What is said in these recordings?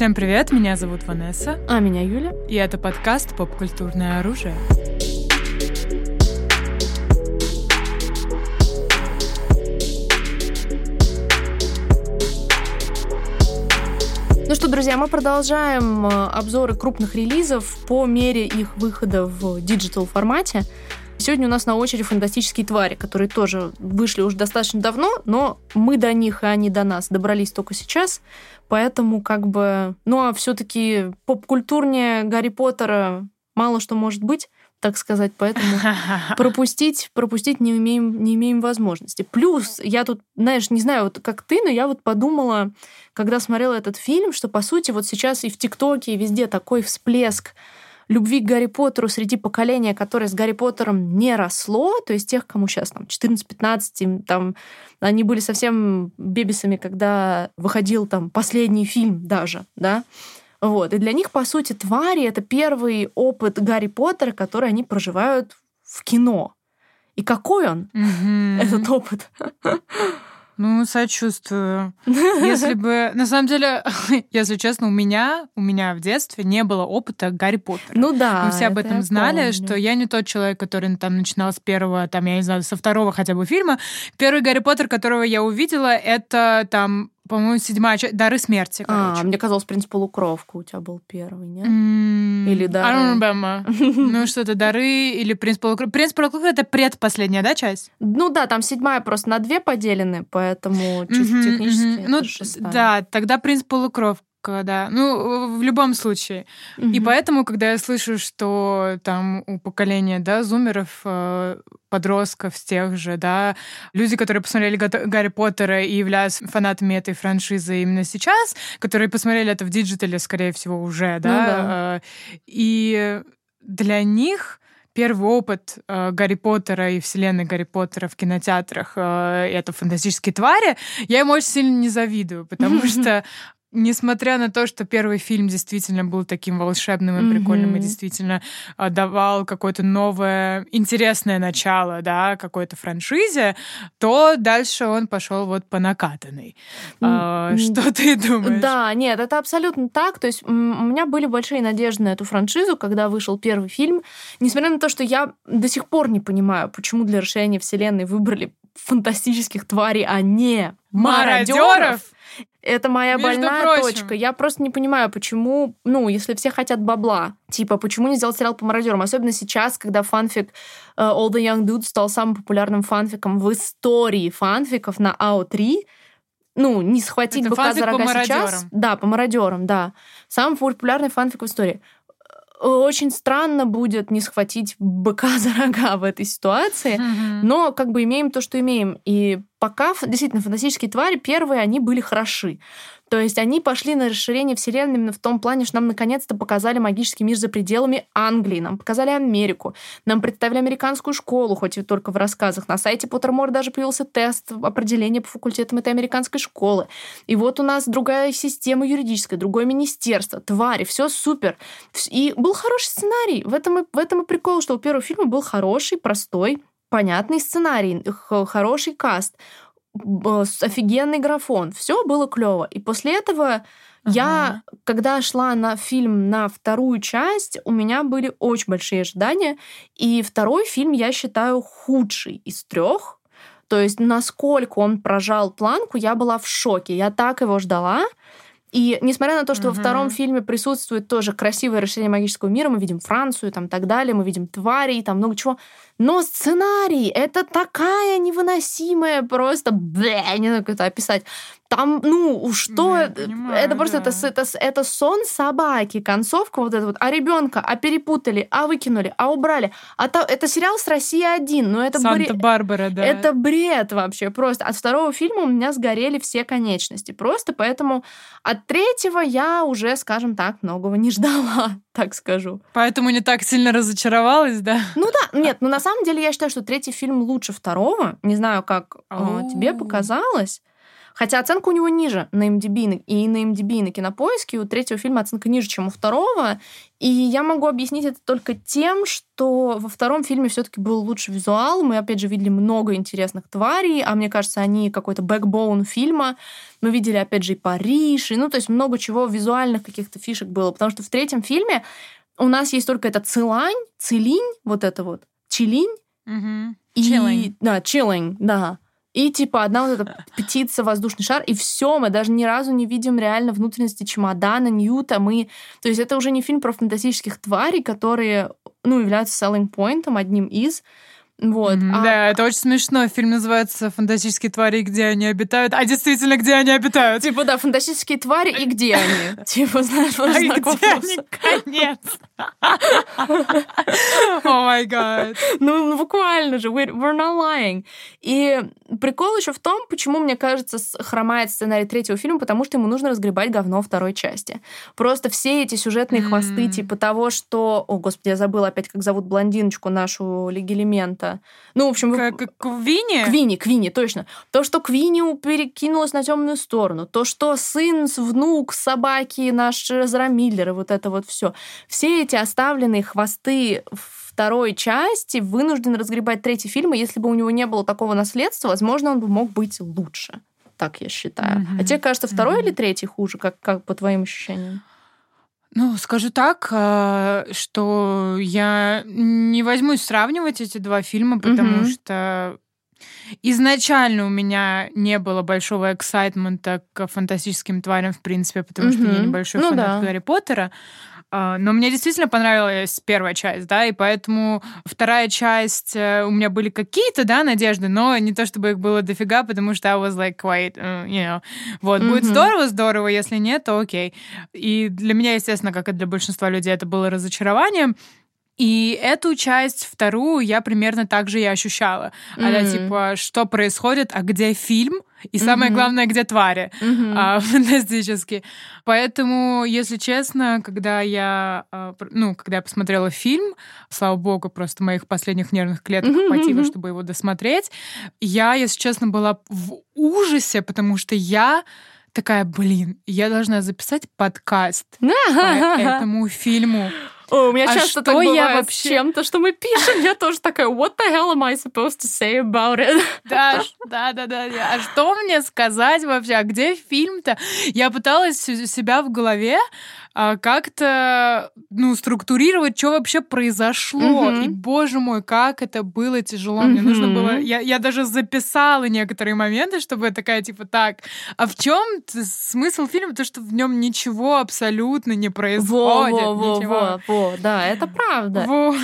Всем привет, меня зовут Ванесса. А меня Юля. И это подкаст «Поп-культурное оружие». Ну что, друзья, мы продолжаем э, обзоры крупных релизов по мере их выхода в digital формате. Сегодня у нас на очереди фантастические твари, которые тоже вышли уже достаточно давно, но мы до них, и они до нас добрались только сейчас. Поэтому как бы... Ну а все-таки поп-культурнее Гарри Поттера мало что может быть так сказать, поэтому пропустить, пропустить не имеем, не имеем возможности. Плюс, я тут, знаешь, не знаю, вот как ты, но я вот подумала, когда смотрела этот фильм, что, по сути, вот сейчас и в ТикТоке, и везде такой всплеск любви к Гарри Поттеру среди поколения, которое с Гарри Поттером не росло, то есть тех, кому сейчас там 14-15, там они были совсем бебисами, когда выходил там последний фильм даже, да, вот. И для них, по сути, твари — это первый опыт Гарри Поттера, который они проживают в кино. И какой он, mm-hmm. этот опыт? Ну, сочувствую. Если бы... На самом деле, если честно, у меня, у меня в детстве не было опыта Гарри Поттера. Ну да. Мы все об этом знали, помню. что я не тот человек, который там начинал с первого, там, я не знаю, со второго хотя бы фильма. Первый Гарри Поттер, которого я увидела, это там по-моему, седьмая часть. Дары смерти, а, короче. А, мне казалось, принц полукровка у тебя был первый, нет? Mm, или дары? I don't remember. ну, что-то дары или принц полукровка. Принц полукровка — это предпоследняя, да, часть? Ну да, там седьмая просто на две поделены, поэтому чисто технически Ну, да, тогда принц полукровка да. Ну, в любом случае. Mm-hmm. И поэтому, когда я слышу, что там у поколения, да, зумеров, э, подростков с тех же, да, люди, которые посмотрели Гарри Поттера и являются фанатами этой франшизы именно сейчас, которые посмотрели это в digital'е, скорее всего, уже, да, ну, да. Э, и для них первый опыт э, Гарри Поттера и вселенной Гарри Поттера в кинотеатрах э, это фантастические твари, я им очень сильно не завидую, потому что Несмотря на то, что первый фильм действительно был таким волшебным и прикольным, mm-hmm. и действительно а, давал какое-то новое, интересное начало, да, какой-то франшизе, то дальше он пошел вот по накатанной. Mm-hmm. А, что ты думаешь? Да, нет, это абсолютно так. То есть у меня были большие надежды на эту франшизу, когда вышел первый фильм. Несмотря на то, что я до сих пор не понимаю, почему для расширения вселенной выбрали фантастических тварей, а не мародеров. мародеров? Это моя Между больная прочим. точка. Я просто не понимаю, почему, ну, если все хотят бабла, типа, почему не сделать сериал по мародерам? Особенно сейчас, когда фанфик uh, All the Young Dude стал самым популярным фанфиком в истории фанфиков на АО3. Ну, не схватить Это быка за рога сейчас. Да, по мародерам, да. Самый популярный фанфик в истории очень странно будет не схватить быка за рога в этой ситуации, mm-hmm. но как бы имеем то, что имеем. И пока действительно фантастические твари первые, они были хороши. То есть они пошли на расширение вселенной именно в том плане, что нам наконец-то показали магический мир за пределами Англии, нам показали Америку, нам представили американскую школу, хоть и только в рассказах. На сайте Поттермор даже появился тест определения по факультетам этой американской школы. И вот у нас другая система юридическая, другое министерство, твари, все супер. И был хороший сценарий. В этом и, в этом и прикол, что у первого фильма был хороший, простой, понятный сценарий, хороший каст офигенный графон. Все было клево. И после этого ага. я, когда шла на фильм на вторую часть, у меня были очень большие ожидания. И второй фильм я считаю худший из трех. То есть, насколько он прожал планку, я была в шоке. Я так его ждала. И несмотря на то, что uh-huh. во втором фильме присутствует тоже красивое расширение магического мира, мы видим Францию, там так далее, мы видим тварей, там много чего. Но сценарий это такая невыносимая просто, блэ, не знаю, как это описать. Там, ну, что ну, это? Понимаю, это просто да. это, это, это сон собаки, концовка вот эта вот. А ребенка, а перепутали, а выкинули, а убрали. А то, это сериал с России один, но это Санта-Барбара, да. Это бред вообще просто. От второго фильма у меня сгорели все конечности. Просто поэтому от третьего я уже, скажем так, многого не ждала, так скажу. Поэтому не так сильно разочаровалась, да? Ну да, нет, ну на самом деле я считаю, что третий фильм лучше второго. Не знаю, как э, тебе показалось. Хотя оценка у него ниже на MDB и на MDB и на Кинопоиске. У третьего фильма оценка ниже, чем у второго. И я могу объяснить это только тем, что во втором фильме все-таки был лучше визуал. Мы, опять же, видели много интересных тварей, а мне кажется, они какой-то бэкбоун фильма. Мы видели, опять же, и Париж, и, ну, то есть много чего визуальных каких-то фишек было. Потому что в третьем фильме у нас есть только эта цилань, цилинь, вот это вот, чилинь. Угу. И, Chilling. Да, чиллинг, да. И типа одна вот эта птица, воздушный шар, и все, мы даже ни разу не видим реально внутренности чемодана, Ньюта. Мы... То есть это уже не фильм про фантастических тварей, которые, ну, являются selling point, одним из. Вот. Мгм, а- Да, это очень смешно. Фильм называется «Фантастические твари, где они обитают». А действительно, где они обитают? Типа, да, фантастические твари, и где они? Типа, знаешь, вот А знак вопроса. Конец. О май гад. Ну, ну, буквально же, we're, we're not lying. И прикол еще в том, почему, мне кажется, хромает сценарий третьего фильма, потому что ему нужно разгребать говно второй части. Просто все эти сюжетные хвосты, типа того, что... О, господи, я забыла опять, как зовут блондиночку нашу Ну, в общем, вы- Как как в Вине? Квинни, Квинни, точно. То, что Квинни у- перекинулась на темную сторону, то, что сын, внук собаки, наш Эзра Миллер, вот это вот все. Все эти оставленные хвосты второй части вынужден разгребать третий фильм, и если бы у него не было такого наследства, возможно, он бы мог быть лучше. Так я считаю. Мгм. А тебе кажется, второй Мгм. или третий хуже, как, как по твоим ощущениям? Ну, скажу так, э, что я не возьмусь сравнивать эти два фильма, потому Мгм. что изначально у меня не было большого эксайтмента к фантастическим тварям, в принципе, потому что я небольшой Ну фанат да. Гарри Поттера. А, Но мне действительно понравилась первая часть, да, и поэтому вторая часть, э, у меня были какие-то, да, надежды, но не то чтобы их было дофига, потому что I was like quite, uh, you know, вот, будет Мгм. здорово, здорово, если нет, то окей. И для меня, естественно, как и для большинства людей, это было разочарованием. И эту часть, вторую, я примерно так же и ощущала. Она М. типа, что происходит, а где фильм? И самое Мгм. главное, где твари Мгм. а, фантастически. Поэтому, если честно, когда я, а, ну, когда я посмотрела фильм, слава богу, просто моих последних нервных клеток Мгм, хватило, чтобы его досмотреть, я, если честно, была в ужасе, потому что я такая, блин, я должна записать подкаст по этому фильму. О, у меня А часто что так я бывает вообще- с чем-то, что мы пишем, я тоже такая, what the hell am I supposed to say about it? Да, да, да, да. А что мне сказать вообще? А где фильм-то? Я пыталась себя в голове как-то, ну, структурировать, что вообще произошло. Мгм. И, боже мой, как это было тяжело. Мне нужно было... Я, я даже записала некоторые моменты, чтобы я такая, типа, так, а в чем смысл фильма? То, что в нем ничего абсолютно не Во, происходит. во, во, ничего. во, во, да, это правда, Вот.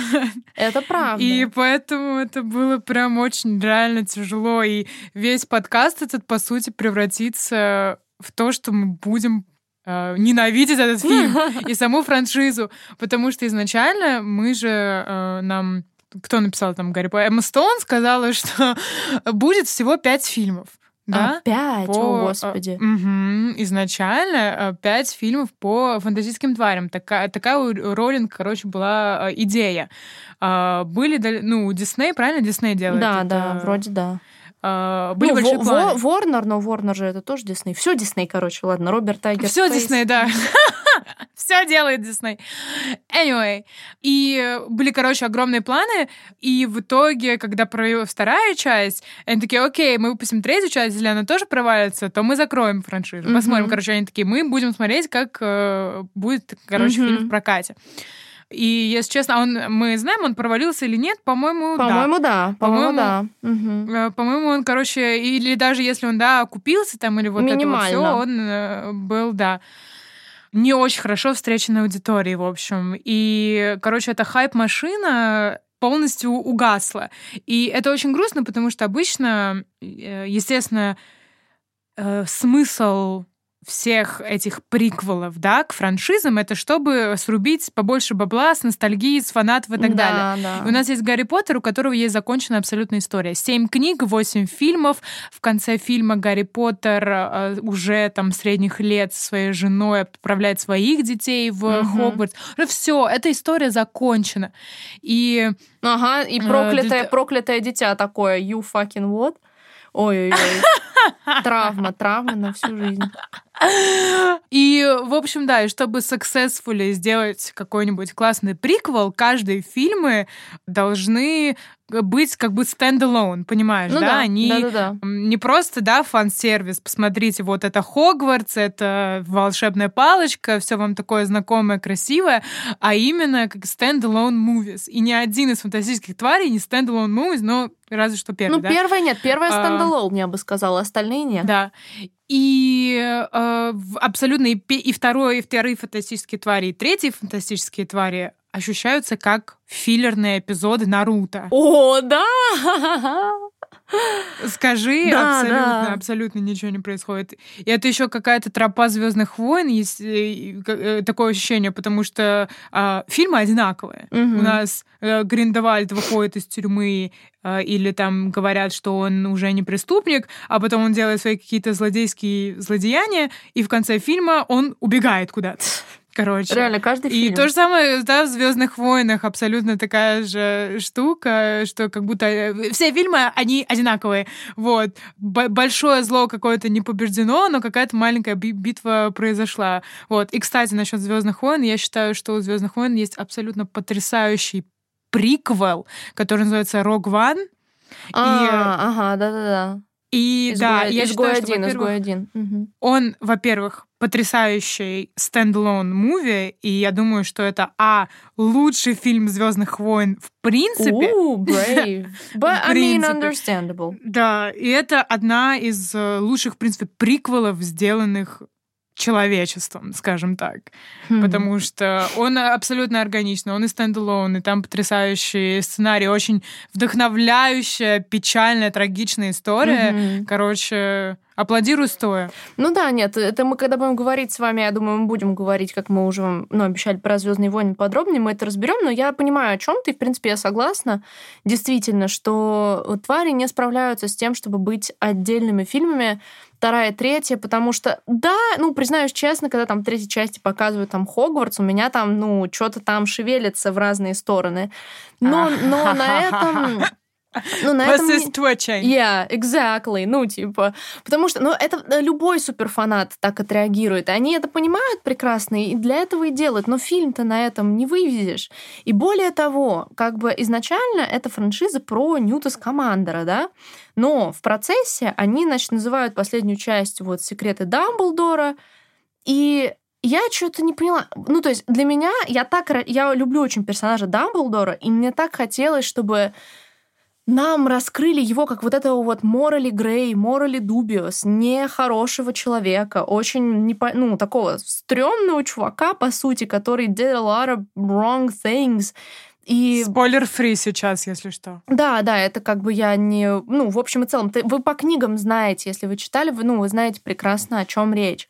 это правда. И поэтому это было прям очень реально тяжело. И весь подкаст этот, по сути, превратится в то, что мы будем э, ненавидеть этот фильм и саму франшизу. Потому что изначально мы же э, нам... Кто написал там Гарри Поттер? Эмма Стоун сказала, что будет всего пять фильмов. Да? Опять, по, о э, господи. мгм, изначально пять фильмов по фантастическим тварям. Такая, такая у Роллинг, короче, была идея. А, Были, ну, Дисней, правильно, Дисней делает? Да, это? да, вроде да. А, Были Ну, большие Во- планы. Во- Ворнер, но Ворнер же это тоже Дисней. Все Дисней, короче, ладно. Роберт Тайгер. Все. Дисней, да. Все делает Дисней. Anyway. И э, были, короче, огромные планы. И в итоге, когда провела вторая часть, они такие, окей, мы выпустим третью часть, если она тоже провалится, то мы закроем франшизу. Посмотрим, короче, они такие, мы будем смотреть, как э, будет, короче, фильм в прокате. И, если честно, он, мы знаем, он провалился или нет, по-моему, да. По-моему, да. По-моему, да. Э, По-моему, он, короче, или даже если он, да, окупился там, или вот это вот Минимально. все, он э, был, да, не очень хорошо встречен аудиторией, в общем. И, короче, эта хайп-машина полностью угасла. И это очень грустно, потому что обычно, э, естественно, смысл всех этих приквелов, да, к франшизам, это чтобы срубить побольше бабла с ностальгией, с фанатов и так далее. Да, да. И у нас есть Гарри Поттер, у которого есть законченная абсолютная история. Семь книг, восемь фильмов. В конце фильма Гарри Поттер э, уже там средних лет со своей женой отправляет своих детей в Мгм. Хогвартс. Все, эта история закончена. И Ага, и Э, проклятое, для- проклятое дитя такое, you fucking what? Ой-ой-ой. Травма, травма на всю жизнь. И, в общем, да, и чтобы successfully сделать какой-нибудь классный приквел, каждые фильмы должны быть как бы стендалон, понимаешь, ну, да? да? Они да, да, да. не просто, да, фан-сервис, посмотрите, вот это Хогвартс, это волшебная палочка, все вам такое знакомое, красивое, а именно как standalone movies. И ни один из фантастических тварей не standalone movies, но разве что первый, Ну, да? первая нет, первая standalone, я бы сказала, остальные нет. Да. И э, абсолютно и, и второй, и вторые фантастические твари, и третьи фантастические твари ощущаются как филлерные эпизоды Наруто. О, да! Скажи, Да, абсолютно, да. абсолютно ничего не происходит. И это еще какая-то тропа Звездных войн, есть э, э, такое ощущение, потому что а, фильмы одинаковые. Мгм. У нас э, Гриндевальд выходит из тюрьмы, э, или там говорят, что он уже не преступник, а потом он делает свои какие-то злодейские злодеяния, и в конце фильма он убегает куда-то. Короче. Реально, каждый И фильм. то же самое, да, в Звездных войнах абсолютно такая же штука, что как будто э, все фильмы, они одинаковые. Вот. Б- большое зло какое-то не побеждено, но какая-то маленькая би- битва произошла. Вот. И, кстати, насчет Звездных войн, я считаю, что у Звездных войн есть абсолютно потрясающий приквел, который называется Rogue One. А, ага, да-да-да. И да, Изгой- я изгой считаю, что, один, во-первых, изгой один. Мгм. он, во-первых, потрясающий стендалон муви, и я думаю, что это а лучший фильм Звездных войн в принципе. Ooh, brave. But, I mean, understandable. Да, и это одна из э, лучших, в принципе, приквелов, сделанных человечеством, скажем так. Хм. Потому что он абсолютно органичный, он и стендалон, и там потрясающий сценарий, очень вдохновляющая, печальная, трагичная история. Мгм. Короче, аплодирую стоя. Ну да, нет, это мы когда будем говорить с вами, я думаю, мы будем говорить, как мы уже вам ну, обещали про Звездные войны подробнее, мы это разберем, но я понимаю, о чем ты, в принципе, я согласна. Действительно, что твари не справляются с тем, чтобы быть отдельными фильмами, вторая, третья, потому что, да, ну, признаюсь честно, когда там в третьей части показывают там Хогвартс, у меня там, ну, что-то там шевелится в разные стороны. Но, но на этом... Ну, на этом... Is. Yeah, exactly. Ну, типа, потому что, ну, это э, любой суперфанат так отреагирует. Они это понимают прекрасно, и для этого и делают. Но фильм-то на этом не вывезешь. И более того, как бы изначально эта франшиза про Ньюта Скамандера, да? Но в процессе они, значит, называют последнюю часть вот «Секреты Дамблдора», и я что-то не поняла. Ну, то есть для меня, я так... Я люблю очень персонажа Дамблдора, и мне так хотелось, чтобы нам раскрыли его как вот этого вот Морали Грей, Морали Дубиос, нехорошего человека, очень, не по- ну, такого стрёмного чувака, по сути, который did a lot of wrong things. И Спойлер-фри сейчас, если что. да, да, это как бы я не... Ну, в общем и целом, ты- вы по книгам знаете, если вы читали, вы, ну, вы знаете прекрасно, о чем речь.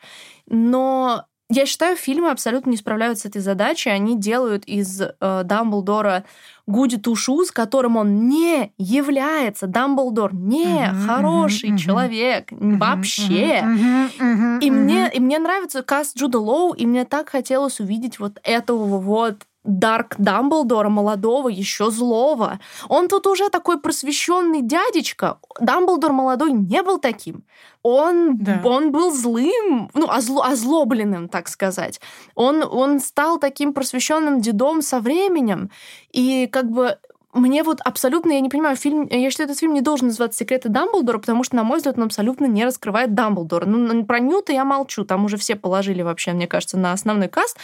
Но я считаю, фильмы абсолютно не справляются с этой задачей. Они делают из э, Дамблдора Гуди Тушу, с которым он не является. Дамблдор не Мгм, хороший мгм. человек вообще. Мгм, мгм, И мгм. мне, и мне нравится каст Джуда Лоу, и мне так хотелось увидеть вот этого вот Дарк Дамблдора, молодого, еще злого. Он тут уже такой просвещенный дядечка. Дамблдор молодой не был таким. Он, Да. он был злым, ну, озло- озлобленным, так сказать. Он, он стал таким просвещенным дедом со временем. И как бы мне вот абсолютно, я не понимаю, фильм, я считаю, этот фильм не должен называться «Секреты Дамблдора», потому что, на мой взгляд, он абсолютно не раскрывает Дамблдора. Ну, про Ньюта я молчу, там уже все положили вообще, мне кажется, на основной каст.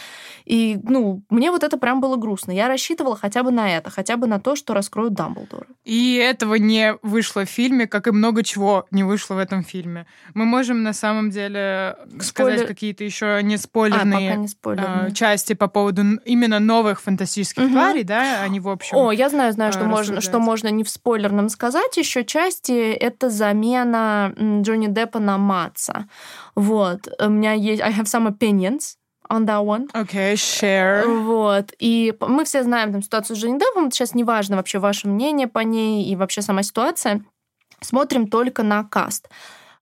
И, ну, мне вот это прям было грустно. Я рассчитывала хотя бы на это, хотя бы на то, что раскроют Дамблдора. И этого не вышло в фильме, как и много чего не вышло в этом фильме. Мы можем на самом деле сказать Спойлер- какие-то еще не А, спойлерные пока не спойлерные. э, части по поводу именно новых фантастических Мгм. тварей, да, они в общем. О, я знаю, знаю, что э, можно, что можно не в спойлерном сказать. Еще части это замена Джонни Деппа на Матса. Вот. У меня есть... I have some opinions on that one. Окей, share. Вот. И мы все знаем там ситуацию с Джонни Деппом. Сейчас неважно вообще ваше мнение по ней и вообще сама ситуация. Смотрим только на каст.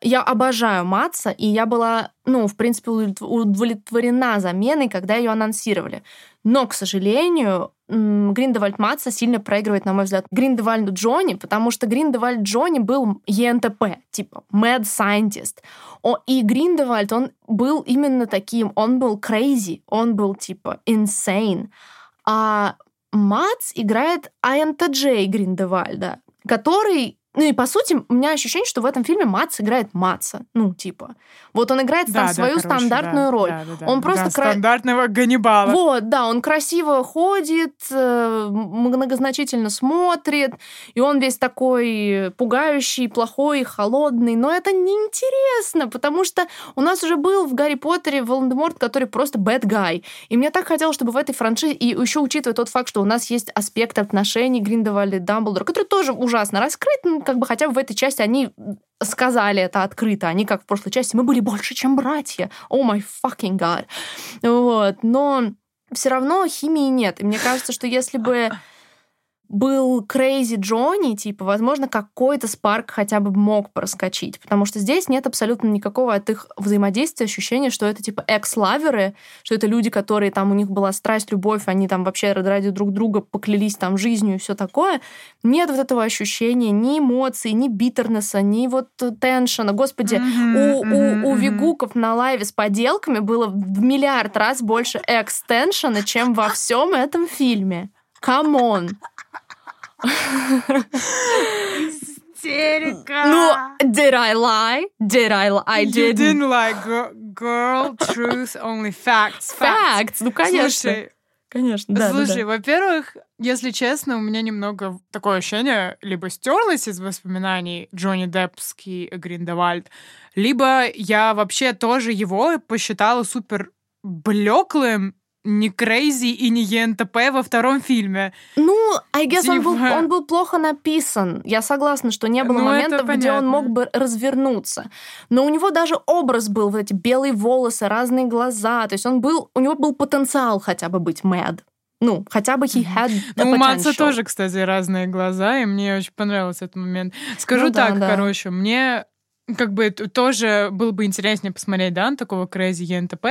Я обожаю Матса, и я была, ну, в принципе, удовлетворена заменой, когда ее анонсировали. Но, к сожалению, Гриндевальд Матса сильно проигрывает, на мой взгляд, Гриндевальду Джонни, потому что Гриндевальд Джонни был ЕНТП, типа Mad Scientist. О, и Гриндевальд, он был именно таким, он был crazy, он был типа insane. А Мац играет АНТД Гриндевальда, который ну и по сути, у меня ощущение, что в этом фильме Мац играет Маца. Ну, типа. Вот он играет да, там да, свою короче, стандартную да, роль. Да, да, он да, просто да, кра... стандартного Ганнибала. Вот, да, он красиво ходит, э, многозначительно смотрит, и он весь такой пугающий, плохой, холодный. Но это неинтересно, потому что у нас уже был в Гарри Поттере Волан-де-Морт, который просто bad guy. И мне так хотелось, чтобы в этой франшизе, и еще учитывая тот факт, что у нас есть аспект отношений Гриндевальда и Дамблдора, который тоже ужасно раскрыт, как бы хотя бы в этой части они сказали это открыто. Они, как в прошлой части, мы были больше, чем братья. О май fucking god. Вот. Но все равно химии нет. И мне кажется, что если бы был Crazy Джонни, типа, возможно, какой-то спарк хотя бы мог проскочить, потому что здесь нет абсолютно никакого от их взаимодействия ощущения, что это, типа, экс-лаверы, что это люди, которые там, у них была страсть, любовь, они там вообще ради друг друга поклялись там жизнью и все такое. Нет вот этого ощущения ни эмоций, ни битернеса, ни вот теншена. Господи, mm-hmm, у, mm-hmm, у, у Вигуков на лайве с поделками было в миллиард раз больше экс-теншена, чем во всем этом фильме. On. Истерика. Ну, did I lie? Did I lie? I didn't. You didn't lie, girl. Truth, only facts. Facts. Ну, конечно. Слушай, Конечно, да. Слушай, да, да. во-первых, если честно, у меня немного такое ощущение, либо стерлось из воспоминаний Джонни Деппский Гриндевальд, либо я вообще тоже его посчитала супер блеклым не Крейзи и не ЕНТП во втором фильме. Ну, I guess типа... он, был, он был плохо написан. Я согласна, что не было ну, моментов, где он мог бы развернуться. Но у него даже образ был, вот эти белые волосы, разные глаза. То есть он был, у него был потенциал хотя бы быть mad. Ну, хотя бы he had the Ну, у Матса тоже, кстати, разные глаза, и мне очень понравился этот момент. Скажу ну, так, да, да. короче, мне как бы тоже было бы интереснее посмотреть, да, на такого Crazy ЕНТП,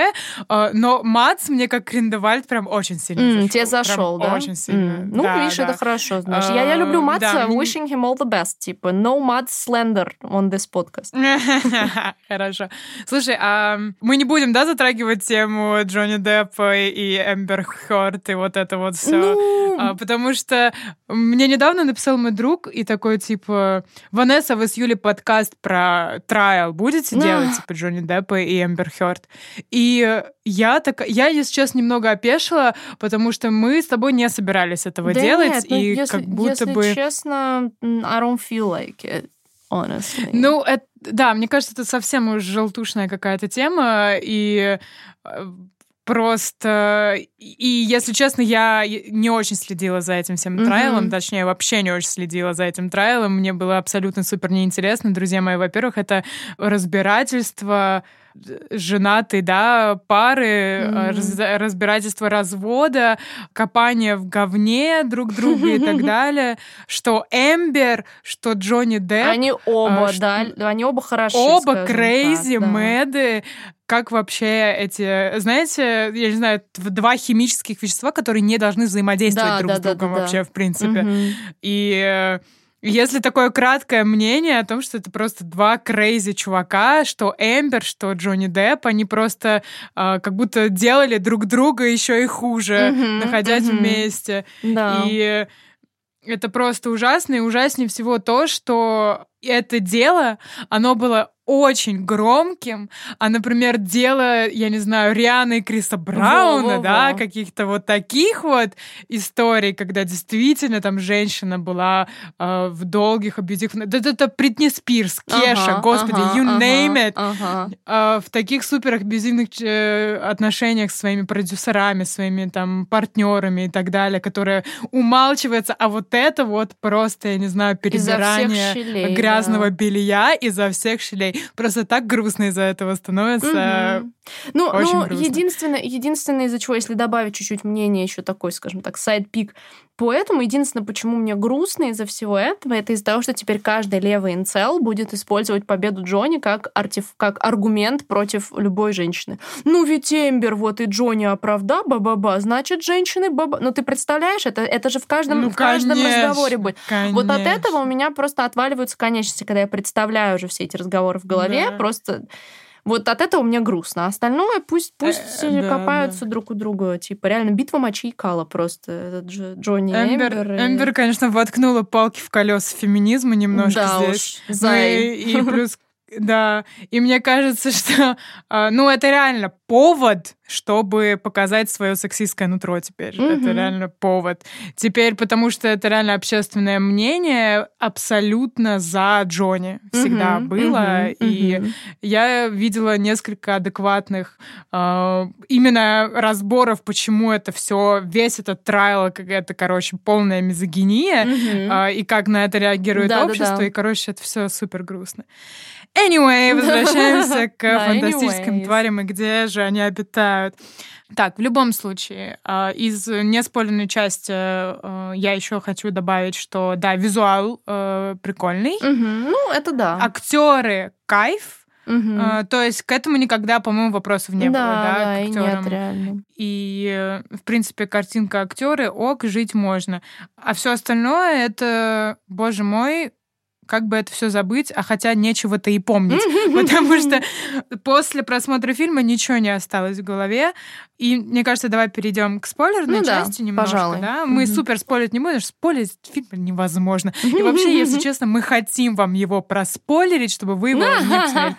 а, но Мац мне как Гриндевальд прям очень сильно mm, зашел. Тебе зашел, прям да? Очень сильно. Mm. Ну, да, видишь, да. это хорошо, знаешь. Uh, я, я люблю Матца, да, wishing him all the best, типа, no Matt slender on this podcast. Хорошо. Слушай, а мы не будем, да, затрагивать тему Джонни Деппа и Эмбер Хёрд и вот это вот все, ну... а, потому что мне недавно написал мой друг и такой, типа, Ванесса, вы с Юлей подкаст про трайл будете делать, типа Джонни Деппа и Эмбер Хёрд. И я так, я, если честно, немного опешила, потому что мы с тобой не собирались этого да делать, нет, ну, и если, как будто если бы... честно, I don't feel like it. Honestly. Ну, это, да, мне кажется, это совсем уж желтушная какая-то тема, и э, Просто, и если честно, я не очень следила за этим всем mm-hmm. трайлом, точнее, вообще не очень следила за этим трайлом. Мне было абсолютно супер неинтересно. Друзья мои, во-первых, это разбирательство женатые, да, пары, mm-hmm. раз, разбирательство развода, копание в говне друг друга и так далее, что Эмбер, что Джонни Депп. Они оба, а, да, они оба хороши. Оба crazy, mad ы, как вообще эти, знаете, я не знаю, два химических вещества, которые не должны взаимодействовать да, друг да, с другом да, вообще, да. в принципе. Угу. И э, если такое краткое мнение о том, что это просто два crazy чувака, что Эмбер, что Джонни Депп, они просто э, как будто делали друг друга еще и хуже, mm-hmm, находясь mm-hmm. вместе. Да. И это просто ужасно, и ужаснее всего то, что это дело, оно было очень громким, а, например, дело, я не знаю, Рианы и Криса Брауна, Во-во-во. да, каких-то вот таких вот историй, когда действительно там женщина была э, в долгих абьюзивных... Да это Бритни Спирс, Кеша, ага, господи, ага, you ага, name it. Ага. Э, в таких супер абьюзивных э, отношениях с своими продюсерами, своими там партнерами и так далее, которые умалчивается, а вот это вот просто, я не знаю, перебирание грязного да. белья изо всех щелей. Просто так грустно из-за этого становится. Угу. Ну, Очень ну грустно. единственное, единственное, из-за чего, если добавить чуть-чуть мнение, еще такой, скажем так, сайд-пик поэтому единственное, почему мне грустно из-за всего этого, это из-за того, что теперь каждый левый инцел будет использовать победу Джонни как, артиф... как аргумент против любой женщины. Ну ведь Эмбер вот и Джонни оправда, ба-ба-ба, значит, женщины ба-ба. Ну ты представляешь, это, это же в каждом, Ну, в каждом конечно, разговоре будет. Вот от конечно. этого у меня просто отваливаются конечности, когда я представляю уже все эти разговоры в голове. Да. Просто вот от этого мне грустно. А остальное пусть, пусть Э, да, копаются друг у друга. Типа, реально, битва мочи и кала просто. Этот же Джонни Эмбер, Эмбер. и- Эмбер, конечно, воткнула палки в колеса феминизма немножко да здесь. уж. Ну и, и плюс, да, и мне кажется, что, а, ну, это реально повод, чтобы показать свое сексистское нутро теперь. Это Мгм. реально повод. Теперь, потому что это реально общественное мнение абсолютно за Джонни всегда Мгм, было. мгм, И мгм. я видела несколько адекватных а, именно разборов, почему это все, весь этот трайл, это, короче, полная мизогиния, Мгм. а, и как на это реагирует Да-да-да. общество, и, короче, это все супер грустно. Anyway, возвращаемся к Да, фантастическим тварям и где же они обитают. Так, в любом случае, а, из неспойлерной части а, я еще хочу добавить, что да, визуал э, прикольный, Мгм. Ну, это да. актеры кайф, а, то есть к этому никогда, по-моему, вопросов не было, да, да, да, к и актерам. нет, реально. И, э, в принципе, картинка актеры, ок, жить можно. А все остальное это, боже мой, как бы это все забыть, а хотя нечего-то и помнить. Потому что после просмотра фильма ничего не осталось в голове. И мне кажется, давай перейдем к спойлерной Ну да, части немножко. пожалуй. Да? Мы Мгм. супер спойлерить не будем, спойлерить фильм невозможно. И вообще, если честно, мы хотим вам его проспойлерить, чтобы вы его не посмотрели.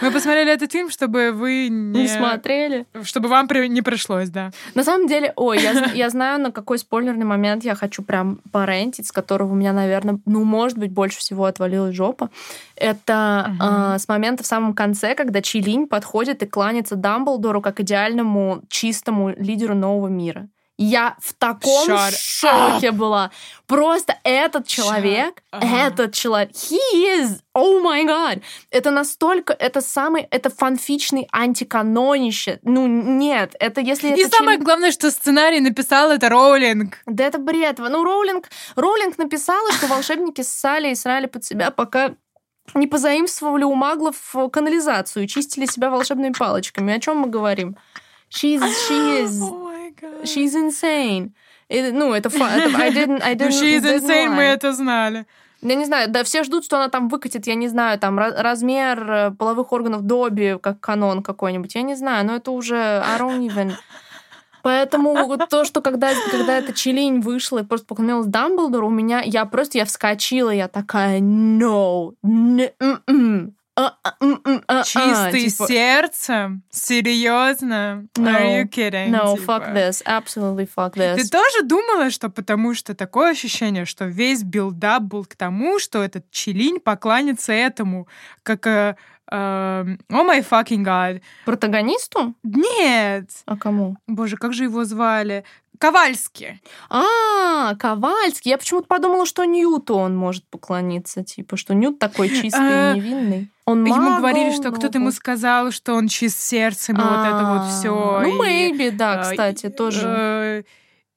Мы посмотрели этот фильм, чтобы вы не... Не смотрели? Чтобы вам не пришлось, да. На самом деле, ой, я, я знаю, на какой спойлерный момент я хочу прям порентить, с которого у меня, наверное, ну, может быть, больше всего отвалилась жопа. Это Мгм. а, с момента в самом конце, когда Чилинь подходит и кланяется Дамблдору как идеальному чистому лидеру нового мира. Я в таком Shut шоке была. Просто этот человек, up. этот человек, he is, oh my god. Это настолько, это самый, это фанфичный антиканонище. Ну, нет, это если И это самое Чилинь- главное, что сценарий написал это Роулинг. да это бред. Ну, Роулинг, Роулинг написала, что волшебники ссали и срали под себя, пока не позаимствовали у маглов канализацию и чистили себя волшебными палочками. О чем мы говорим? She's, she is, О май гад. she's insane. И, ну, это, фа- это I didn't, I Ну, didn't, she is didn't insane, мы это знали. Я не знаю, да все ждут, что она там выкатит, я не знаю, там размер э, половых органов Добби, как канон какой-нибудь. Я не знаю, но это уже I don't even... Поэтому то, что когда, когда эта Челинь вышла и просто поклонилась Дамблдору, у меня, я просто, я вскочила, я такая, no, n- а- а- м-м, а-а». Чистый Типа, сердцем? Серьезно? No. Are you kidding? No, Типа. fuck this, absolutely fuck this. Ты тоже думала, что потому что такое ощущение, что весь build-up был к тому, что этот Чилинь поклонится этому, как э, э, oh my fucking god. Протагонисту? Нет! А кому? Боже, как же его звали? Ковальский. А, Ковальский. Я почему-то подумала, что Ньюту он может поклониться. Типа, что Ньют такой чистый и невинный. Он Ему магл, говорили, что кто-то ему сказал, что он чист сердцем, и вот это вот А, все. Ну, maybe, да, кстати, тоже.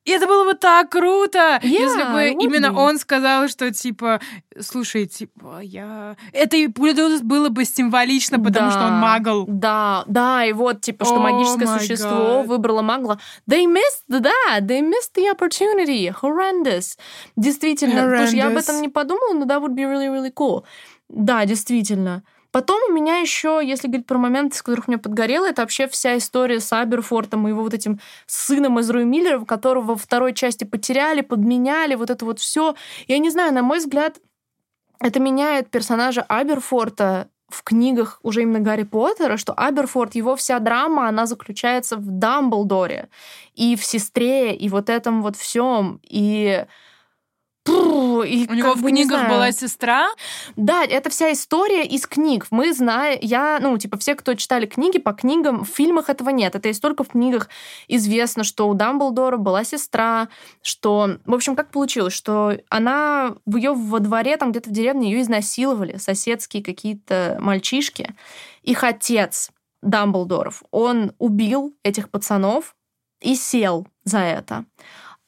И это было бы так круто, Yeah, если бы именно be. он сказал, что типа, слушай, типа, я... Это и плюс было бы символично, потому что он Да, магл. Да, да, и вот, типа, что Oh магическое существо God. выбрало магла. They missed, да, they missed the opportunity. Horrendous. Действительно. Потому что я об Horrendous. этом не подумала, но that would be really, really cool. Да, действительно. Потом у меня еще, если говорить про моменты, с которых мне подгорело, это вообще вся история с Аберфортом и его вот этим сыном из Руи Миллера, которого во второй части потеряли, подменяли, вот это вот все. Я не знаю, на мой взгляд, это меняет персонажа Аберфорта в книгах уже именно Гарри Поттера, что Аберфорд, его вся драма, она заключается в Дамблдоре и в сестре, и вот этом вот всем. И И У него в бы, не книгах знаю. была сестра. Да, это вся история из книг. Мы знаем, я, ну, типа, все, кто читали книги, по книгам, в фильмах этого нет. Это есть только в книгах известно, что у Дамблдора была сестра, что... В общем, как получилось, что она, в ее во дворе, там где-то в деревне, ее изнасиловали соседские какие-то мальчишки. Их отец Дамблдоров, он убил этих пацанов и сел за это.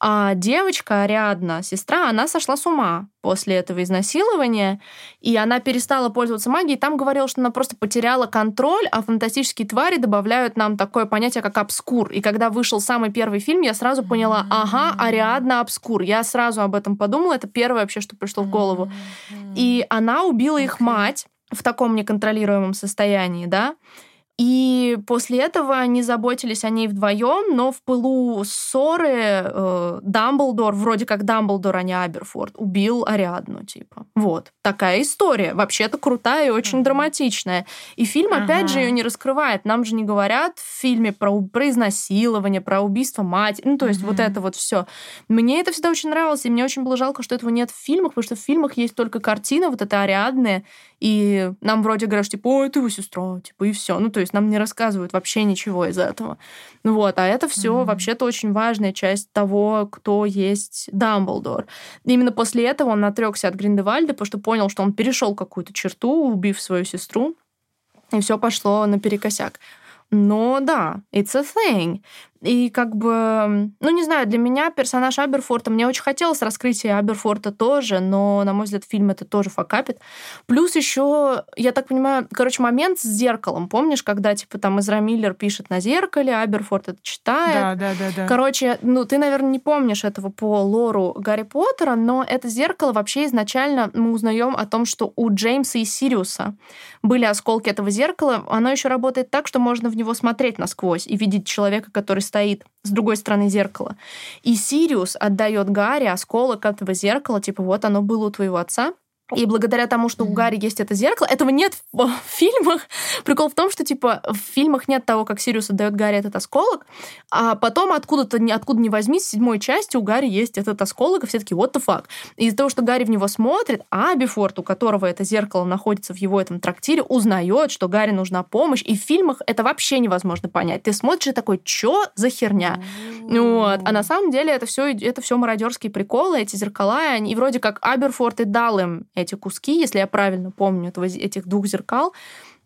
А девочка Ариадна, сестра, она сошла с ума после этого изнасилования, и она перестала пользоваться магией. Там говорила, что она просто потеряла контроль, а фантастические твари добавляют нам такое понятие, как обскур. И когда вышел самый первый фильм, я сразу поняла, ага, Ариадна обскур. Я сразу об этом подумала, это первое вообще, что пришло в голову. И она убила их мать в таком неконтролируемом состоянии, да, и после этого они заботились о ней вдвоем, но в пылу ссоры э, Дамблдор, вроде как Дамблдор, а не Аберфорд, убил Ариадну, типа. Вот. Такая история. Вообще-то крутая и очень драматичная. И фильм, uh-huh. опять же, ее не раскрывает. Нам же не говорят в фильме про, про изнасилование, про убийство матери. Ну, то есть uh-huh. вот это вот все. Мне это всегда очень нравилось, и мне очень было жалко, что этого нет в фильмах, потому что в фильмах есть только картина вот эта Ариадная, и нам вроде говорят, типа, ой, это его сестра, типа, и все. Ну, то есть нам не рассказывают вообще ничего из этого. Ну вот, а это все mm-hmm. вообще-то очень важная часть того, кто есть Дамблдор. Именно после этого он отрекся от Гриндевальда, потому что понял, что он перешел какую-то черту, убив свою сестру, и все пошло наперекосяк. Но да, it's a thing. И как бы, ну не знаю, для меня персонаж Аберфорта, мне очень хотелось раскрытия Аберфорта тоже, но, на мой взгляд, фильм это тоже факапит. Плюс еще, я так понимаю, короче, момент с зеркалом. Помнишь, когда, типа, там Изра Миллер пишет на зеркале, Аберфорд это читает? Да, да, да, да. Короче, ну ты, наверное, не помнишь этого по лору Гарри Поттера, но это зеркало вообще изначально мы узнаем о том, что у Джеймса и Сириуса были осколки этого зеркала. Оно еще работает так, что можно в него смотреть насквозь и видеть человека, который стоит с другой стороны зеркала. И Сириус отдает Гарри осколок этого зеркала, типа вот оно было у твоего отца, и благодаря тому, что у Гарри есть это зеркало, этого нет в фильмах. Прикол в том, что типа в фильмах нет того, как Сириус отдает Гарри этот осколок, а потом откуда-то откуда не возьмись, в седьмой части у Гарри есть этот осколок, и все такие what the fuck. И из-за того, что Гарри в него смотрит, Аберфорд, у которого это зеркало находится в его этом трактире, узнает, что Гарри нужна помощь, и в фильмах это вообще невозможно понять. Ты смотришь и такой, чё за херня? Вот. А на самом деле это все это все мародерские приколы, эти зеркала, и вроде как Аберфорд и дал им эти куски, если я правильно помню, этого, этих двух зеркал.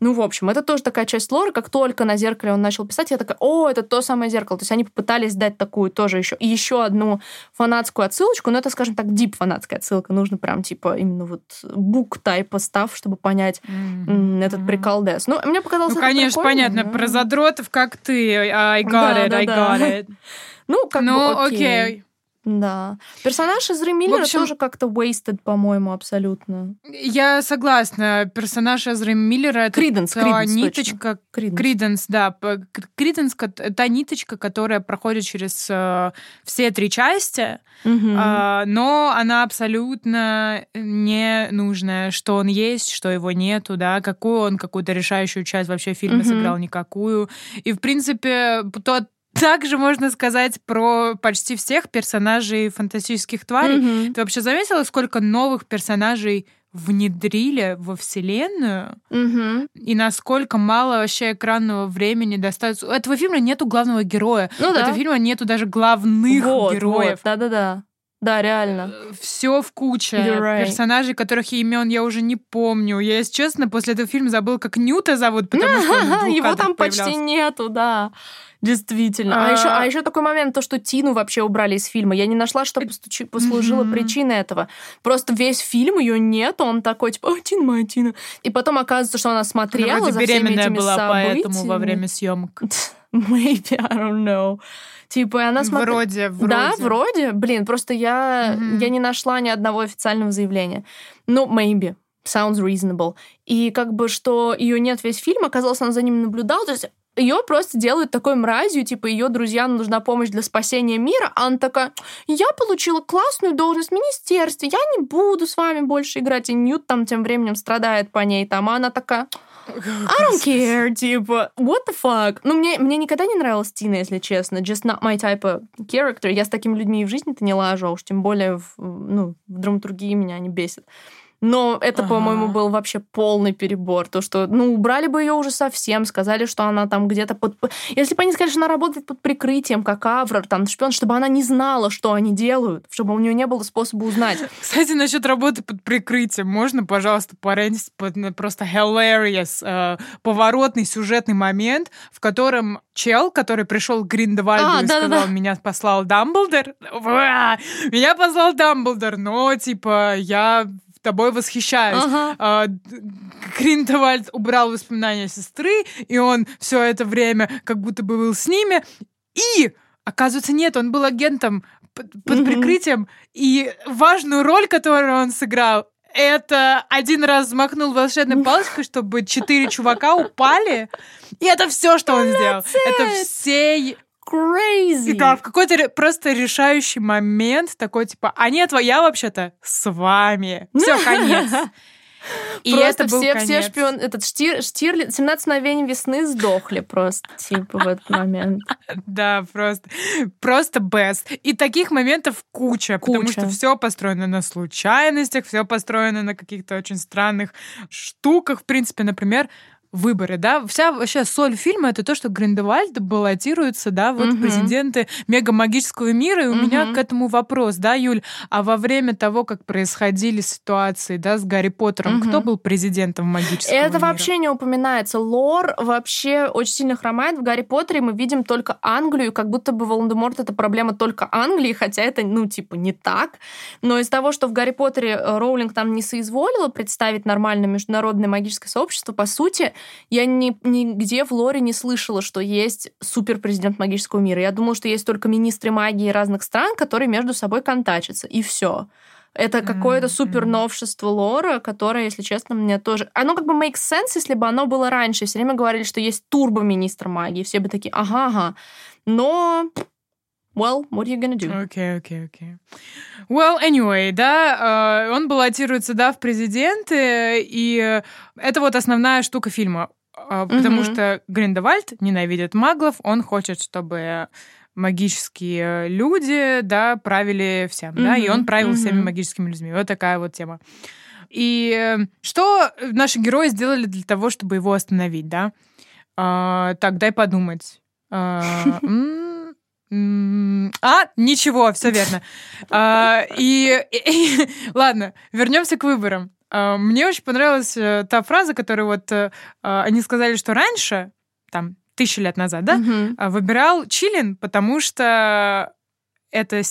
Ну, в общем, это тоже такая часть лора. Как только на зеркале он начал писать, я такая, о, это то самое зеркало. То есть они попытались дать такую тоже еще, еще одну фанатскую отсылочку, но это, скажем так, дип фанатская отсылка. Нужно прям, типа, именно вот бук тайпа став, чтобы понять mm-hmm. этот приколдес. Ну, мне показалось, Ну, конечно, понятно. Но... Про задротов, как ты. I got да, it, да, I да. got it. Ну, как ну, бы окей. окей. Да. Персонаж из Миллера общем, тоже как-то wasted, по-моему, абсолютно. Я согласна. Персонаж из Миллера — это Криденс, та Криденс, ниточка... Криденс. Криденс, да. Криденс — та ниточка, которая проходит через э, все три части, угу. э, но она абсолютно не нужная. Что он есть, что его нету, да, какую он какую-то решающую часть вообще в фильме угу. сыграл, никакую. И, в принципе, тот также можно сказать про почти всех персонажей фантастических тварей. Mm-hmm. Ты вообще заметила, сколько новых персонажей внедрили во вселенную угу. и насколько мало вообще экранного времени достается. У этого фильма нету главного героя. Ну, У да. этого фильма нету даже главных вот, героев. Вот, да-да-да. Да, реально. Все в куче. right. Персонажей, которых имен я уже не помню. Я, если честно, после этого фильма забыла, как Нюта зовут, потому что Его там почти нету, да. Действительно. А, а еще, а еще такой момент, то, что Тину вообще убрали из фильма. Я не нашла, что постучи, послужило mm-hmm. причиной этого. Просто весь фильм ее нет, он такой, типа, о, Тина моя Тина. И потом оказывается, что она смотрела она за всеми этими была событиями. поэтому во время съемок. Maybe, I don't know. Типа, она смотрела... Вроде, вроде. Да, вроде. Блин, просто я, mm-hmm. я не нашла ни одного официального заявления. Ну, maybe. Sounds reasonable. И как бы, что ее нет весь фильм, оказалось, она за ним наблюдала. То есть ее просто делают такой мразью, типа ее друзьям нужна помощь для спасения мира, а она такая, я получила классную должность в министерстве, я не буду с вами больше играть, и Ньют там тем временем страдает по ней, там, а она такая, I don't care, типа, what the fuck. Ну, мне, мне никогда не нравилась Тина, если честно, just not my type of character. Я с такими людьми и в жизни-то не лажу, а уж тем более в, ну, в драматургии меня они бесят. Но это, ага. по-моему, был вообще полный перебор. То, что, ну, убрали бы ее уже совсем, сказали, что она там где-то под... Если бы они сказали, что она работает под прикрытием, как Аврор, там, шпион, чтобы она не знала, что они делают, чтобы у нее не было способа узнать. Кстати, насчет работы под прикрытием. Можно, пожалуйста, порентить просто hilarious э, поворотный сюжетный момент, в котором чел, который пришел к Гриндевальду а, и да, сказал, да, да. меня послал Дамблдор. Меня послал Дамблдор, но, типа, я тобой восхищаюсь. Ага. А, Гриндевальд убрал воспоминания сестры, и он все это время как будто бы был с ними. И, оказывается, нет, он был агентом под, под mm-hmm. прикрытием, и важную роль, которую он сыграл, это один раз взмахнул волшебной палочкой, чтобы четыре чувака упали. И это все, что он сделал. Это все crazy. И да, в какой-то просто решающий момент такой, типа, а нет, я вообще-то с вами. Все, конец. И просто это был все, конец. все шпион, этот Штир, Штирли, 17 мгновений весны сдохли просто, типа, в этот момент. Да, просто, просто best. И таких моментов куча, куча. потому что все построено на случайностях, все построено на каких-то очень странных штуках. В принципе, например, выборы, да, вся вообще соль фильма это то, что Гриндевальд баллотируется, да, вот угу. президенты мега-магического мира, и у угу. меня к этому вопрос, да, Юль, а во время того, как происходили ситуации, да, с Гарри Поттером, угу. кто был президентом магического это мира? Это вообще не упоминается. Лор вообще очень сильно хромает. В Гарри Поттере мы видим только Англию, как будто бы Волан-де-Морт это проблема только Англии, хотя это, ну, типа, не так. Но из того, что в Гарри Поттере э, Роулинг там не соизволила представить нормальное международное магическое сообщество, по сути, я ни, нигде в лоре не слышала, что есть суперпрезидент магического мира. Я думала, что есть только министры магии разных стран, которые между собой контачатся, и все. Это какое-то супер новшество лора, которое, если честно, мне тоже... Оно как бы makes sense, если бы оно было раньше. Все время говорили, что есть турбо-министр магии. Все бы такие, ага, ага. Но Well, what are you gonna do? Окей, окей, окей. Well, anyway, да, uh, он баллотируется, да, в президенты, и это вот основная штука фильма. Uh, потому mm-hmm. что Гриндевальд ненавидит маглов, он хочет, чтобы магические люди, да, правили всем, mm-hmm. да, и он правил mm-hmm. всеми магическими людьми. Вот такая вот тема. И э, что наши герои сделали для того, чтобы его остановить, да? Uh, так, дай подумать. Uh, а, ничего, все верно. А, и, и, ладно, вернемся к выборам. А, мне очень понравилась э, та фраза, которую вот а, они сказали, что раньше, там, тысячи лет назад, да, угу. выбирал Чилин, потому что это э,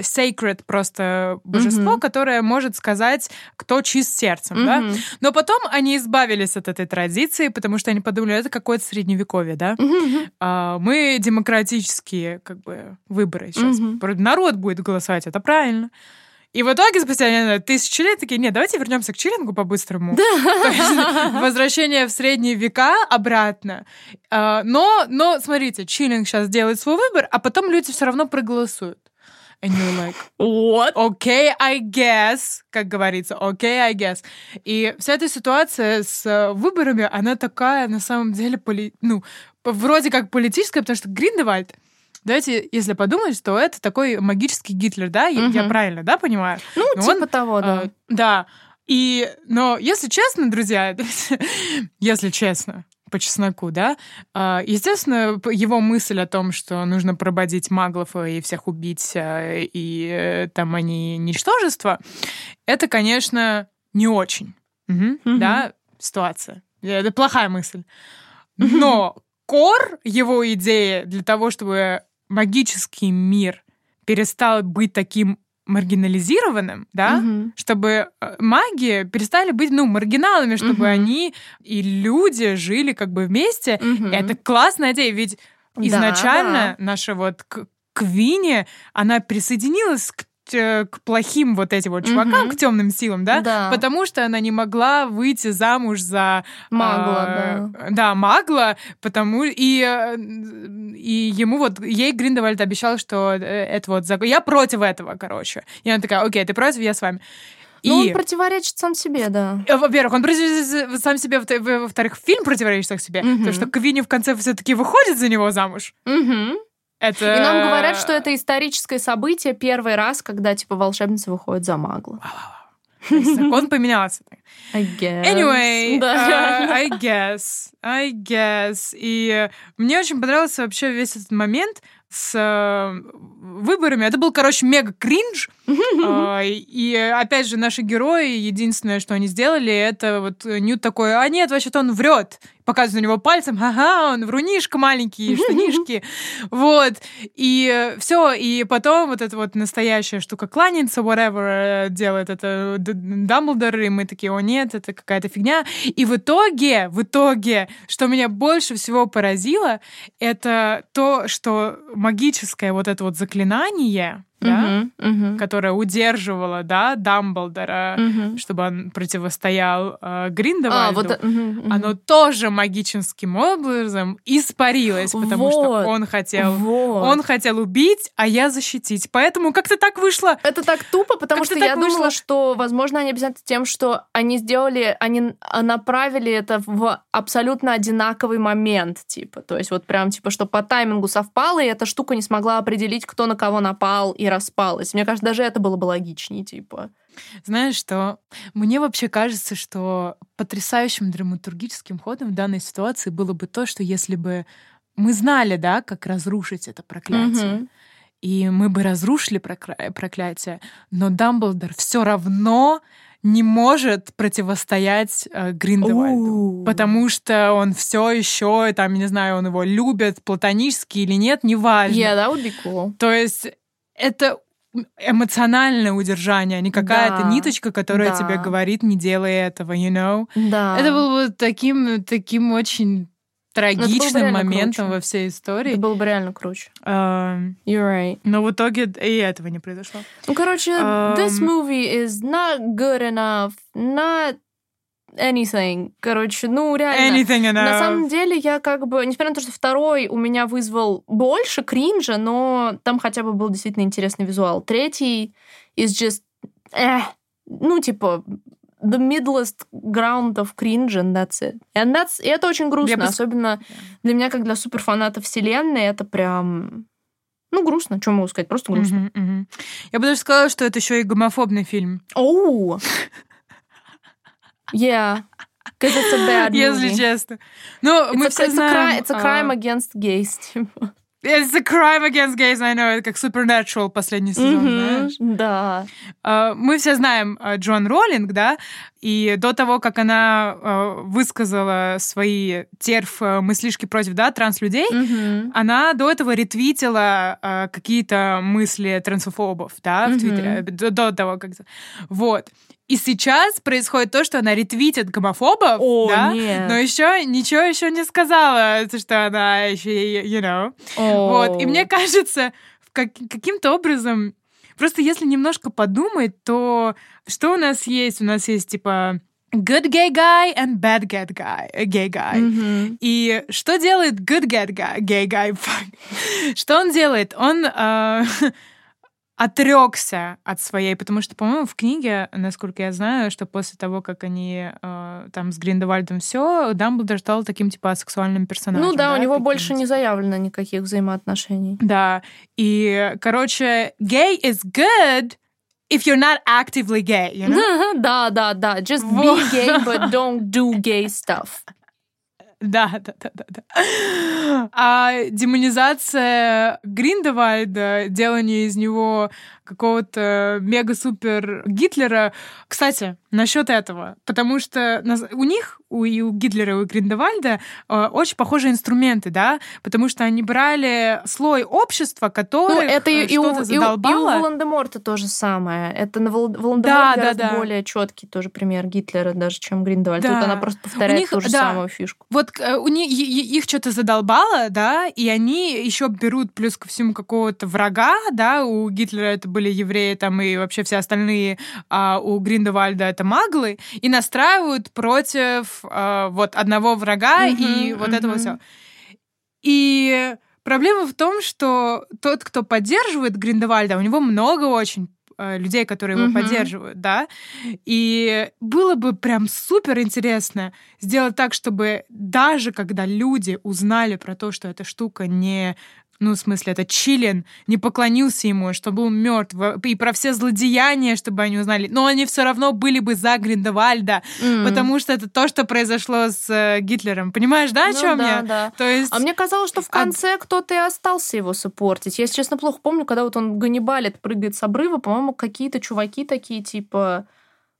sacred просто божество, mm-hmm. которое может сказать, кто чист сердцем, mm-hmm. да. Но потом они избавились от этой традиции, потому что они подумали, это какое-то средневековье, да. Mm-hmm. А, мы демократические, как бы, выборы сейчас. Mm-hmm. Народ будет голосовать, это правильно. И в итоге, спустя знаю, тысячи лет, такие, нет, давайте вернемся к чиллингу по-быстрому. Да. Возвращение в средние века обратно. А, но, но, смотрите, чиллинг сейчас делает свой выбор, а потом люди все равно проголосуют. And you're like, what? Okay, I guess, как говорится, okay, I guess. И вся эта ситуация с э, выборами, она такая, на самом деле, поли... ну, вроде как политическая, потому что Гриндевальд, давайте, если подумать, что это такой магический Гитлер, да? Я, угу. я правильно, да, понимаю? Ну, Но типа он, того, да. Э, да. И, но если честно, друзья, если честно, по чесноку, да. А, естественно, его мысль о том, что нужно прободить маглов и всех убить, а, и э, там они ничтожество, это, конечно, не очень, угу, угу. да, ситуация. Это плохая мысль. Но кор его идеи для того, чтобы магический мир перестал быть таким маргинализированным, да, угу. чтобы э, маги перестали быть, ну, маргиналами, чтобы угу. они и люди жили как бы вместе. Угу. Это классная идея, ведь изначально да. наша вот Квинни, она присоединилась к к плохим вот этим вот чувакам, угу. к темным силам, да? да? Потому что она не могла выйти замуж за магла, э, да. Да, магла, потому и э, и ему вот ей Гриндевальд обещал, что э, это вот закон. Я против этого, короче. И она такая, окей, ты против, я с вами. Ну, и... он противоречит сам себе, да. Во-первых, он противоречит сам себе, во-вторых, фильм противоречит сам себе, угу. потому что Квинни в конце все-таки выходит за него замуж. Угу. Это... И нам говорят, что это историческое событие первый раз, когда, типа, волшебница выходит за магла. Закон поменялся. I guess. Anyway, Да. uh, I guess, I guess. И мне очень понравился вообще весь этот момент с э, выборами. Это был, короче, мега кринж. А, И опять же, наши герои, единственное, что они сделали, это вот Ньют такой, а нет, вообще-то он врет. Показывает на него пальцем, ага, он врунишка маленький, штанишки. Вот. И все. И потом вот эта вот настоящая штука кланяется, whatever, э, делает это Дамблдор, и мы такие, о нет, это какая-то фигня. И в итоге, в итоге, что меня больше всего поразило, это то, что магическое вот это вот заклинание, да, мгм, которое удерживало, да, Дамблдора, мгм. чтобы он противостоял э, Гриндевальду, А, вот... мгм, мгм. оно тоже магическим образом испарилось, потому что Вот. он хотел, Вот. он хотел убить, а я защитить. Поэтому как-то так вышло. Это так тупо, потому что я вышло. думала, что, возможно, они объясняют тем, что они сделали, они а, направили это в абсолютно одинаковый момент, типа. То есть вот прям, типа, что по таймингу совпало, и эта штука не смогла определить, кто на кого напал и распалась. Мне кажется, даже это было бы логичнее, типа. Знаешь что? Мне вообще кажется, что потрясающим драматургическим ходом в данной ситуации было бы то, что если бы мы знали, да, как разрушить это проклятие, Мгм. и мы бы разрушили прокля- проклятие, но Дамблдор все равно не может противостоять э, Гриндевальду. У. Потому что он все еще, там, не знаю, он его любит платонически или нет, неважно. Yeah, that would be cool. То есть это эмоциональное удержание, а не какая-то Да, ниточка, которая да. тебе говорит, не делай этого, you know? Да. Это было бы таким, таким очень трагичным реально моментом круче. во всей истории. Это было бы реально круче. Эм, You're right. Но в итоге и этого не произошло. Ну, короче, this Ам. movie is not good enough, not anything. Короче, ну, реально. Anything enough. На самом деле, я как бы, несмотря на то, что второй у меня вызвал больше кринжа, но там хотя бы был действительно интересный визуал. Третий is just, эх, ну, типа, the middlest ground of cringe, and that's it. And that's, и это очень грустно, Я бы особенно для меня, как для суперфаната вселенной, это прям, ну, грустно, что могу сказать, просто грустно. Мгм, мгм. Я бы даже сказала, что это еще и гомофобный фильм. Оу! Yeah. Because it's a bad Если movie. честно. Ну, мы It's, a, все знаем... crime, it's a а, crime against gays. типа. It's a crime against gays, I know. Это как Supernatural последний сезон, Мгм, знаешь? Да. А, Мы все знаем Джон Роллинг, да, и до того, как она а, высказала свои терф мыслишки против, да, транслюдей, Мгм. она до этого ретвитила какие-то мысли трансфобов, да, в Мгм. Твиттере, до, до того, как... Вот. И сейчас происходит то, что она ретвитит гомофобов, О, да, нет. но еще ничего еще не сказала, то, что она еще, you know. Вот. И мне кажется, как- каким-то образом, просто если немножко подумать, то что у нас есть? У нас есть типа good gay guy and bad gay guy. э, Gay guy. Мгм. И что делает good gay guy? Gay guy fuck. Что он делает? Он э, отрекся от своей, потому что, по-моему, в книге, насколько я знаю, что после того, как они э, там с Гриндевальдом все, Дамблдор стал таким типа асексуальным персонажем. Ну да, у него больше не заявлено никаких взаимоотношений. да, и, короче, gay is good if you're not actively gay, you know? Да, да, да. Just be gay, but don't do gay stuff. Да, да, да, да, да. А демонизация Гриндевальда, делание из него какого-то мега-супер Гитлера. Кстати, насчет этого, потому что у них, у, и у Гитлера, и у Гриндевальда э, очень похожие инструменты, да, потому что они брали слой общества, который Ну, это и, и у, что-то и, у, и у. Волан-де-Морта то же самое. Это на Вол- Волан-де-Морт Да, да, гораздо да. более четкий тоже пример Гитлера, даже чем Гриндевальд. Да. Тут она просто повторяет них- ту же да. самую фишку. Вот э, у них, их что-то задолбало, да, и они еще берут плюс ко всему какого-то врага, да, у Гитлера это были евреи там и вообще все остальные, а у Гриндевальда это маглы, и настраивают против а, вот одного врага и Мгм, вот этого мгм. все. И проблема в том, что тот, кто поддерживает Гриндевальда, у него много очень э, людей, которые его Мгм. поддерживают, да, и было бы прям супер интересно сделать так, чтобы даже когда люди узнали про то, что эта штука не ну, в смысле, это Чилин, не поклонился ему, что был мертв, и про все злодеяния, чтобы они узнали. Но они все равно были бы за Гриндевальда, mm-hmm. потому что это то, что произошло с э, Гитлером. Понимаешь, да, о ну, чем да, я? Да. То есть... А мне казалось, что в конце а... кто-то и остался его саппортить. Я, если честно, плохо помню, когда вот он ганнибалит, прыгает с обрыва, по-моему, какие-то чуваки такие, типа...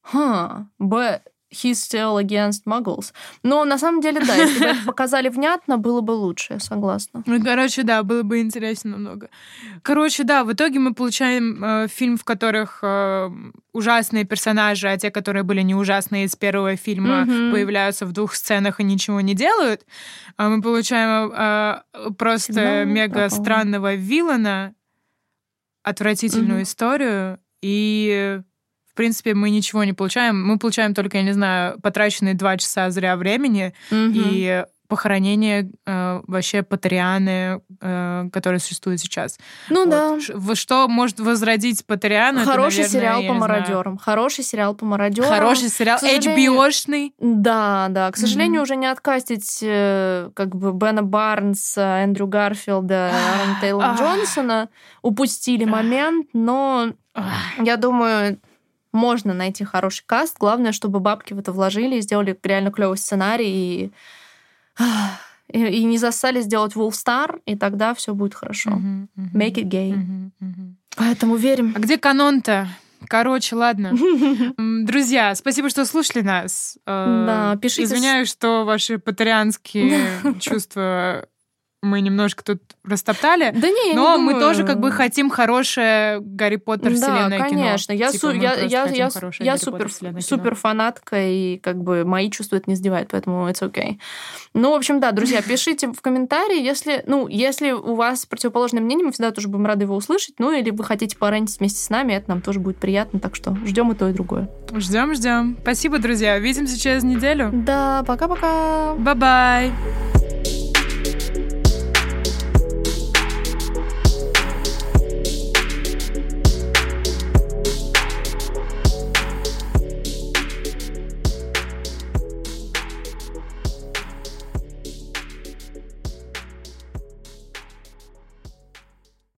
Ха, Б, he's still against muggles. Но на самом деле, да, если бы это показали внятно, было бы лучше, я согласна. Ну, короче, да, было бы интересно намного. Короче, да, в итоге мы получаем э, фильм, в которых э, ужасные персонажи, а те, которые были не ужасные из первого фильма, mm-hmm. появляются в двух сценах и ничего не делают. А мы получаем э, просто Сигнал мега пропал. странного вилана, отвратительную mm-hmm. историю и в принципе, мы ничего не получаем. Мы получаем только, я не знаю, потраченные два часа зря времени угу. и похоронение э, вообще Патрианы, э, которые существуют сейчас. Ну вот. да. Что может возродить Патриану? Хороший это, наверное, сериал по мародерам. Хороший сериал по мародерам. Хороший сериал HBO-шный. Да, да. К сожалению, mm-hmm. уже не откастить э, как бы Бена Барнса, Эндрю Гарфилда, Аарон Тейлора Джонсона. Упустили момент, но я думаю, можно найти хороший каст. Главное, чтобы бабки в это вложили, сделали реально клевый сценарий и, и, и не засали сделать Wolfstar, и тогда все будет хорошо. Uh-huh, uh-huh, Make it gay. Uh-huh, uh-huh. Поэтому верим. А где канон-то? Короче, ладно. Друзья, спасибо, что слушали нас. Э, да, пишите. Извиняюсь, что ваши патрианские чувства мы немножко тут растоптали. Да не, но не мы тоже как бы хотим хорошее Гарри Поттер вселенная да, конечно. кино. Я, типа, су- я, я, я, я супер, супер фанатка, и как бы мои чувства это не задевает, поэтому it's okay. Ну, в общем, да, друзья, пишите в комментарии, если, ну, если у вас противоположное мнение, мы всегда тоже будем рады его услышать, ну, или вы хотите по rant ить вместе с нами, это нам тоже будет приятно, так что ждем и то, и другое. Ждем, ждем. Спасибо, друзья. Увидимся через неделю. Да, пока-пока. Bye-bye.